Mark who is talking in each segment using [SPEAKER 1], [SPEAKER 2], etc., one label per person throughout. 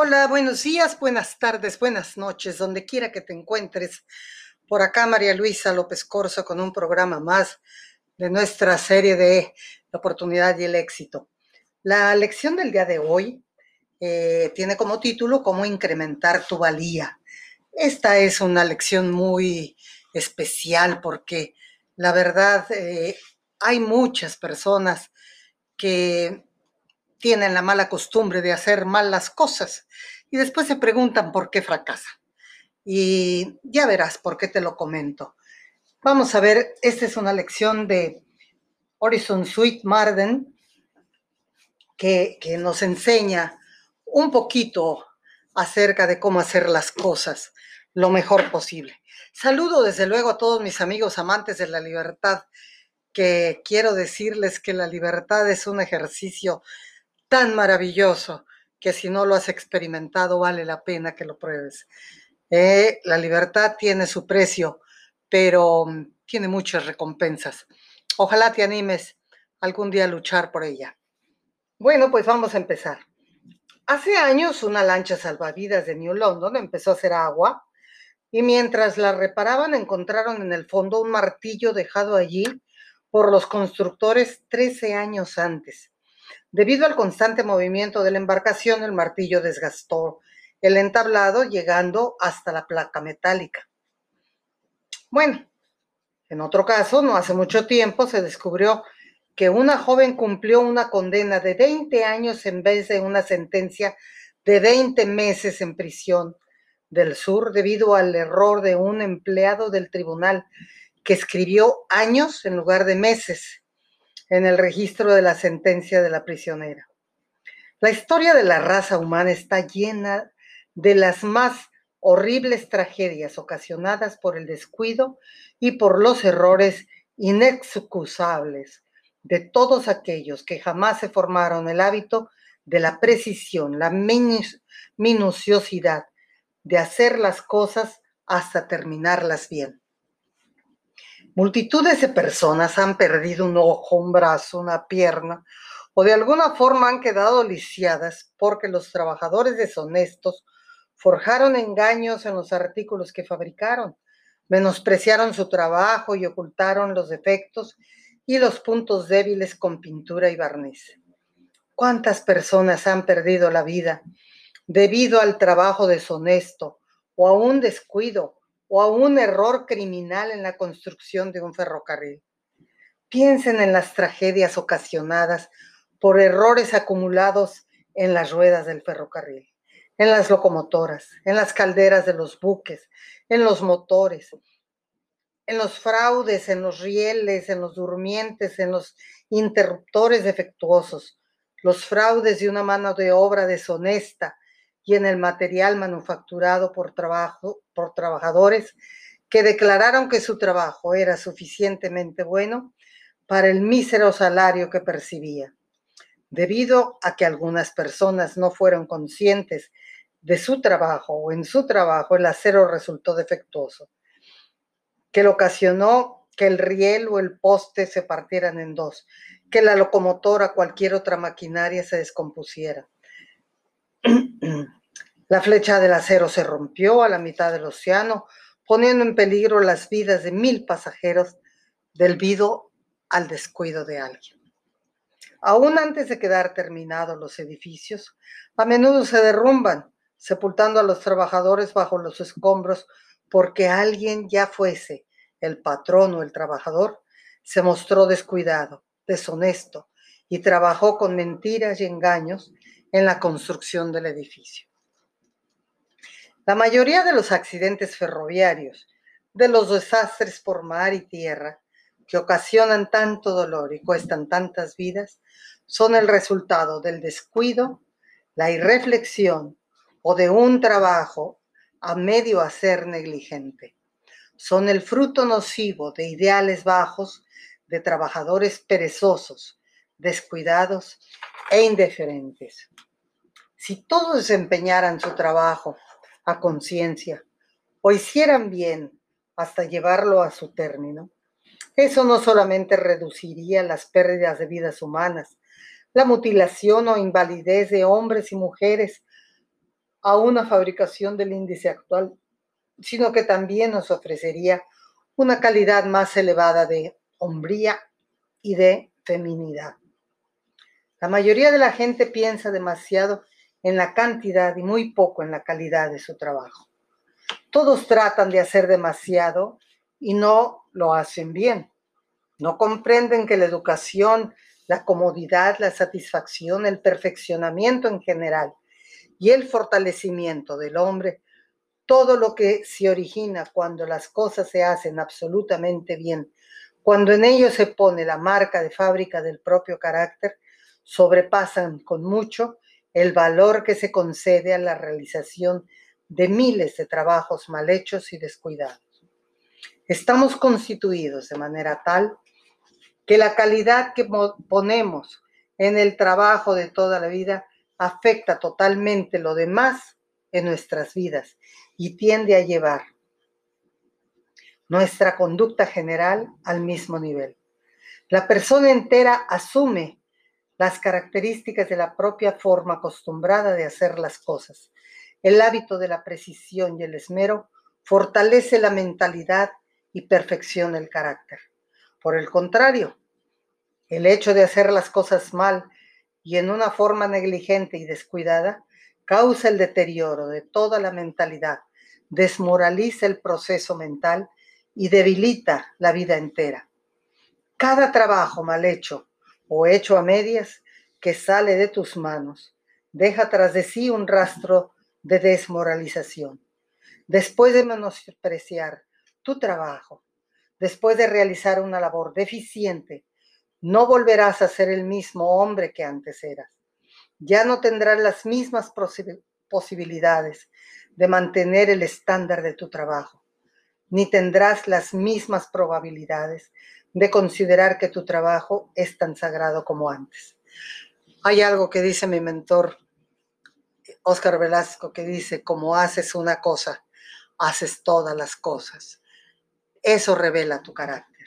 [SPEAKER 1] Hola, buenos días, buenas tardes, buenas noches, donde quiera que te encuentres. Por acá María Luisa López Corso con un programa más de nuestra serie de La oportunidad y el éxito. La lección del día de hoy eh, tiene como título Cómo incrementar tu valía. Esta es una lección muy especial porque la verdad eh, hay muchas personas que tienen la mala costumbre de hacer mal las cosas y después se preguntan por qué fracasan. Y ya verás por qué te lo comento. Vamos a ver, esta es una lección de Horizon Sweet Marden que, que nos enseña un poquito acerca de cómo hacer las cosas lo mejor posible. Saludo desde luego a todos mis amigos amantes de la libertad, que quiero decirles que la libertad es un ejercicio tan maravilloso que si no lo has experimentado vale la pena que lo pruebes. Eh, la libertad tiene su precio, pero mm, tiene muchas recompensas. Ojalá te animes algún día a luchar por ella. Bueno, pues vamos a empezar. Hace años una lancha salvavidas de New London empezó a hacer agua y mientras la reparaban encontraron en el fondo un martillo dejado allí por los constructores 13 años antes. Debido al constante movimiento de la embarcación, el martillo desgastó el entablado llegando hasta la placa metálica. Bueno, en otro caso, no hace mucho tiempo se descubrió que una joven cumplió una condena de 20 años en vez de una sentencia de 20 meses en prisión del sur debido al error de un empleado del tribunal que escribió años en lugar de meses en el registro de la sentencia de la prisionera. La historia de la raza humana está llena de las más horribles tragedias ocasionadas por el descuido y por los errores inexcusables de todos aquellos que jamás se formaron el hábito de la precisión, la minuciosidad de hacer las cosas hasta terminarlas bien. Multitudes de personas han perdido un ojo, un brazo, una pierna o de alguna forma han quedado lisiadas porque los trabajadores deshonestos forjaron engaños en los artículos que fabricaron, menospreciaron su trabajo y ocultaron los defectos y los puntos débiles con pintura y barniz. ¿Cuántas personas han perdido la vida debido al trabajo deshonesto o a un descuido o a un error criminal en la construcción de un ferrocarril. Piensen en las tragedias ocasionadas por errores acumulados en las ruedas del ferrocarril, en las locomotoras, en las calderas de los buques, en los motores, en los fraudes, en los rieles, en los durmientes, en los interruptores defectuosos, los fraudes de una mano de obra deshonesta, y en el material manufacturado por, trabajo, por trabajadores que declararon que su trabajo era suficientemente bueno para el mísero salario que percibía. Debido a que algunas personas no fueron conscientes de su trabajo o en su trabajo el acero resultó defectuoso, que lo ocasionó que el riel o el poste se partieran en dos, que la locomotora, cualquier otra maquinaria se descompusiera. La flecha del acero se rompió a la mitad del océano, poniendo en peligro las vidas de mil pasajeros debido al descuido de alguien. Aún antes de quedar terminados los edificios, a menudo se derrumban, sepultando a los trabajadores bajo los escombros porque alguien ya fuese el patrón o el trabajador, se mostró descuidado, deshonesto y trabajó con mentiras y engaños en la construcción del edificio. La mayoría de los accidentes ferroviarios, de los desastres por mar y tierra, que ocasionan tanto dolor y cuestan tantas vidas, son el resultado del descuido, la irreflexión o de un trabajo a medio hacer negligente. Son el fruto nocivo de ideales bajos, de trabajadores perezosos, descuidados e indiferentes. Si todos desempeñaran su trabajo a conciencia o hicieran bien hasta llevarlo a su término, eso no solamente reduciría las pérdidas de vidas humanas, la mutilación o invalidez de hombres y mujeres a una fabricación del índice actual, sino que también nos ofrecería una calidad más elevada de hombría y de feminidad. La mayoría de la gente piensa demasiado en la cantidad y muy poco en la calidad de su trabajo. Todos tratan de hacer demasiado y no lo hacen bien. No comprenden que la educación, la comodidad, la satisfacción, el perfeccionamiento en general y el fortalecimiento del hombre, todo lo que se origina cuando las cosas se hacen absolutamente bien, cuando en ello se pone la marca de fábrica del propio carácter, sobrepasan con mucho el valor que se concede a la realización de miles de trabajos mal hechos y descuidados. Estamos constituidos de manera tal que la calidad que ponemos en el trabajo de toda la vida afecta totalmente lo demás en nuestras vidas y tiende a llevar nuestra conducta general al mismo nivel. La persona entera asume las características de la propia forma acostumbrada de hacer las cosas. El hábito de la precisión y el esmero fortalece la mentalidad y perfecciona el carácter. Por el contrario, el hecho de hacer las cosas mal y en una forma negligente y descuidada causa el deterioro de toda la mentalidad, desmoraliza el proceso mental y debilita la vida entera. Cada trabajo mal hecho o hecho a medias que sale de tus manos deja tras de sí un rastro de desmoralización. Después de menospreciar tu trabajo, después de realizar una labor deficiente, no volverás a ser el mismo hombre que antes eras. Ya no tendrás las mismas posibilidades de mantener el estándar de tu trabajo, ni tendrás las mismas probabilidades de considerar que tu trabajo es tan sagrado como antes. Hay algo que dice mi mentor, Oscar Velasco, que dice, como haces una cosa, haces todas las cosas. Eso revela tu carácter.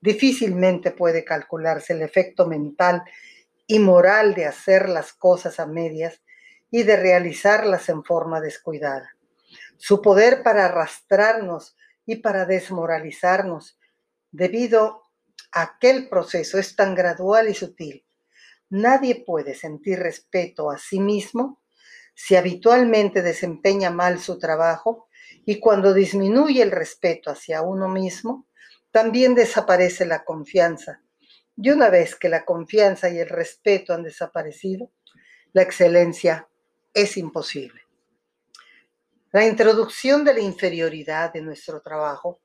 [SPEAKER 1] Difícilmente puede calcularse el efecto mental y moral de hacer las cosas a medias y de realizarlas en forma descuidada. Su poder para arrastrarnos y para desmoralizarnos debido a aquel proceso es tan gradual y sutil. Nadie puede sentir respeto a sí mismo si habitualmente desempeña mal su trabajo y cuando disminuye el respeto hacia uno mismo, también desaparece la confianza. Y una vez que la confianza y el respeto han desaparecido, la excelencia es imposible. La introducción de la inferioridad de nuestro trabajo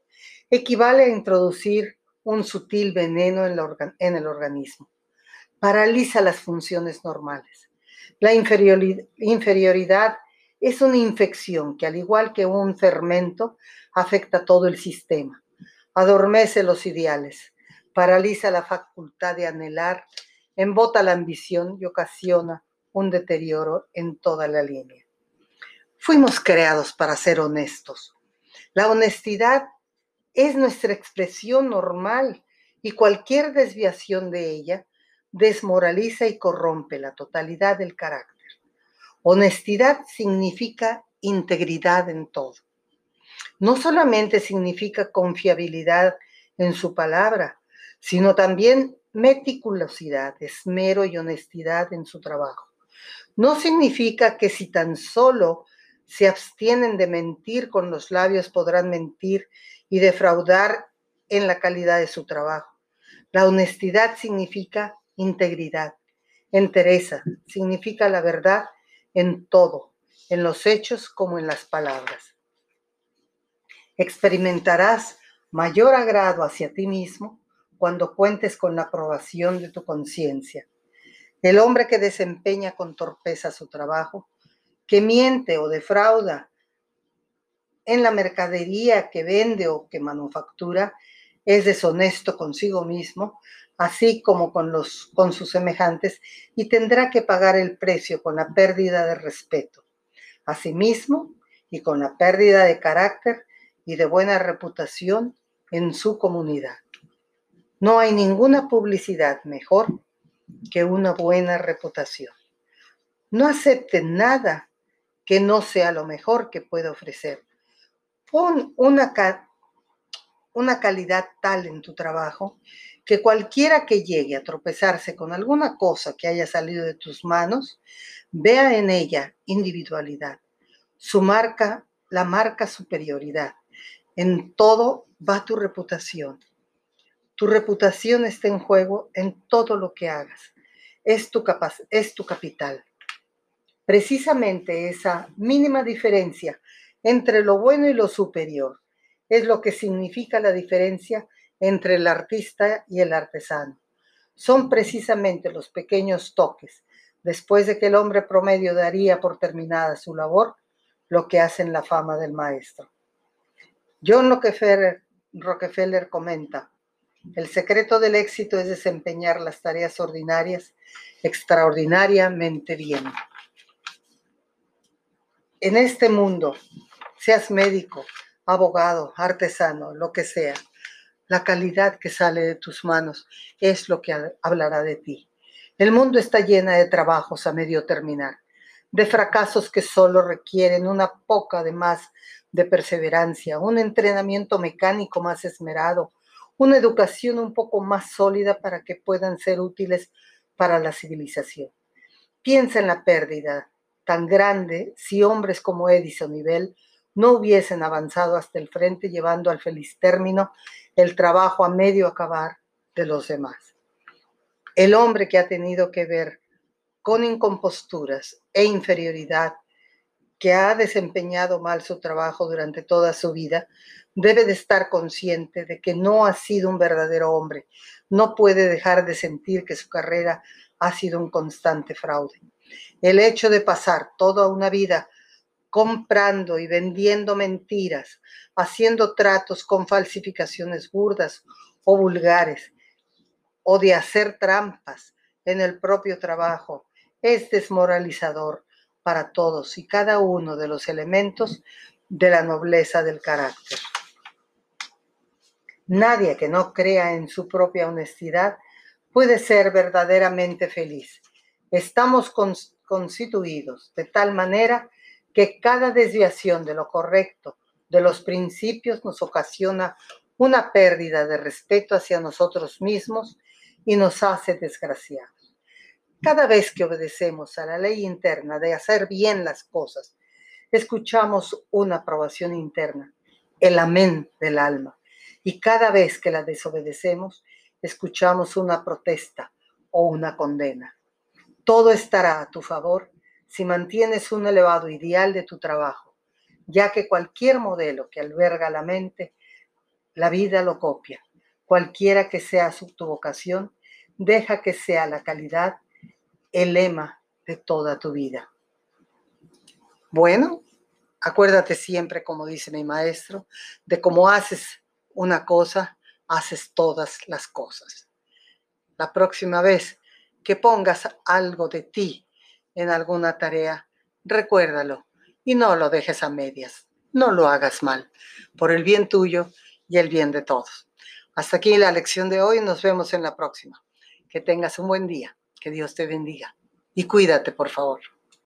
[SPEAKER 1] equivale a introducir un sutil veneno en, el organismo. Paraliza las funciones normales. La inferioridad es una infección que al igual que un fermento afecta todo el sistema, adormece los ideales, paraliza la facultad de anhelar, embota la ambición y ocasiona un deterioro en toda la línea. Fuimos creados para ser honestos. La honestidad es nuestra expresión normal y cualquier desviación de ella desmoraliza y corrompe la totalidad del carácter. Honestidad significa integridad en todo. No solamente significa confiabilidad en su palabra, sino también meticulosidad, esmero y honestidad en su trabajo. No significa que si tan solo se abstienen de mentir con los labios podrán mentir y defraudar en la calidad de su trabajo. La honestidad significa integridad. Entereza significa la verdad en todo, en los hechos como en las palabras. Experimentarás mayor agrado hacia ti mismo cuando cuentes con la aprobación de tu conciencia. El hombre que desempeña con torpeza su trabajo, que miente o defrauda en la mercadería que vende o que manufactura, es deshonesto consigo mismo, así como con, los, con sus semejantes, y tendrá que pagar el precio con la pérdida de respeto a sí mismo y con la pérdida de carácter y de buena reputación en su comunidad. No hay ninguna publicidad mejor que una buena reputación. No acepten nada que no sea lo mejor que puede ofrecer. Pon una, una calidad tal en tu trabajo que cualquiera que llegue a tropezarse con alguna cosa que haya salido de tus manos, vea en ella individualidad, su marca, la marca superioridad. En todo va tu reputación. Tu reputación está en juego en todo lo que hagas. Es tu, capaz, es tu capital. Precisamente esa mínima diferencia entre lo bueno y lo superior es lo que significa la diferencia entre el artista y el artesano. Son precisamente los pequeños toques, después de que el hombre promedio daría por terminada su labor, lo que hacen la fama del maestro. John Rockefeller, Rockefeller comenta, el secreto del éxito es desempeñar las tareas ordinarias extraordinariamente bien. En este mundo, seas médico, abogado, artesano, lo que sea, la calidad que sale de tus manos es lo que hablará de ti. El mundo está llena de trabajos a medio terminar, de fracasos que solo requieren una poca de más de perseverancia, un entrenamiento mecánico más esmerado, una educación un poco más sólida para que puedan ser útiles para la civilización. Piensa en la pérdida tan grande si hombres como Edison y Bell no hubiesen avanzado hasta el frente llevando al feliz término el trabajo a medio acabar de los demás. El hombre que ha tenido que ver con incomposturas e inferioridad, que ha desempeñado mal su trabajo durante toda su vida, debe de estar consciente de que no ha sido un verdadero hombre. No puede dejar de sentir que su carrera ha sido un constante fraude. El hecho de pasar toda una vida comprando y vendiendo mentiras, haciendo tratos con falsificaciones burdas o vulgares, o de hacer trampas en el propio trabajo, es desmoralizador para todos y cada uno de los elementos de la nobleza del carácter. Nadie que no crea en su propia honestidad puede ser verdaderamente feliz. Estamos constituidos de tal manera que cada desviación de lo correcto, de los principios, nos ocasiona una pérdida de respeto hacia nosotros mismos y nos hace desgraciados. Cada vez que obedecemos a la ley interna de hacer bien las cosas, escuchamos una aprobación interna, el amén del alma. Y cada vez que la desobedecemos, escuchamos una protesta o una condena. Todo estará a tu favor si mantienes un elevado ideal de tu trabajo, ya que cualquier modelo que alberga la mente, la vida lo copia. Cualquiera que sea su, tu vocación, deja que sea la calidad el lema de toda tu vida. Bueno, acuérdate siempre, como dice mi maestro, de cómo haces una cosa, haces todas las cosas. La próxima vez que pongas algo de ti en alguna tarea, recuérdalo y no lo dejes a medias. No lo hagas mal, por el bien tuyo y el bien de todos. Hasta aquí la lección de hoy, nos vemos en la próxima. Que tengas un buen día, que Dios te bendiga y cuídate, por favor.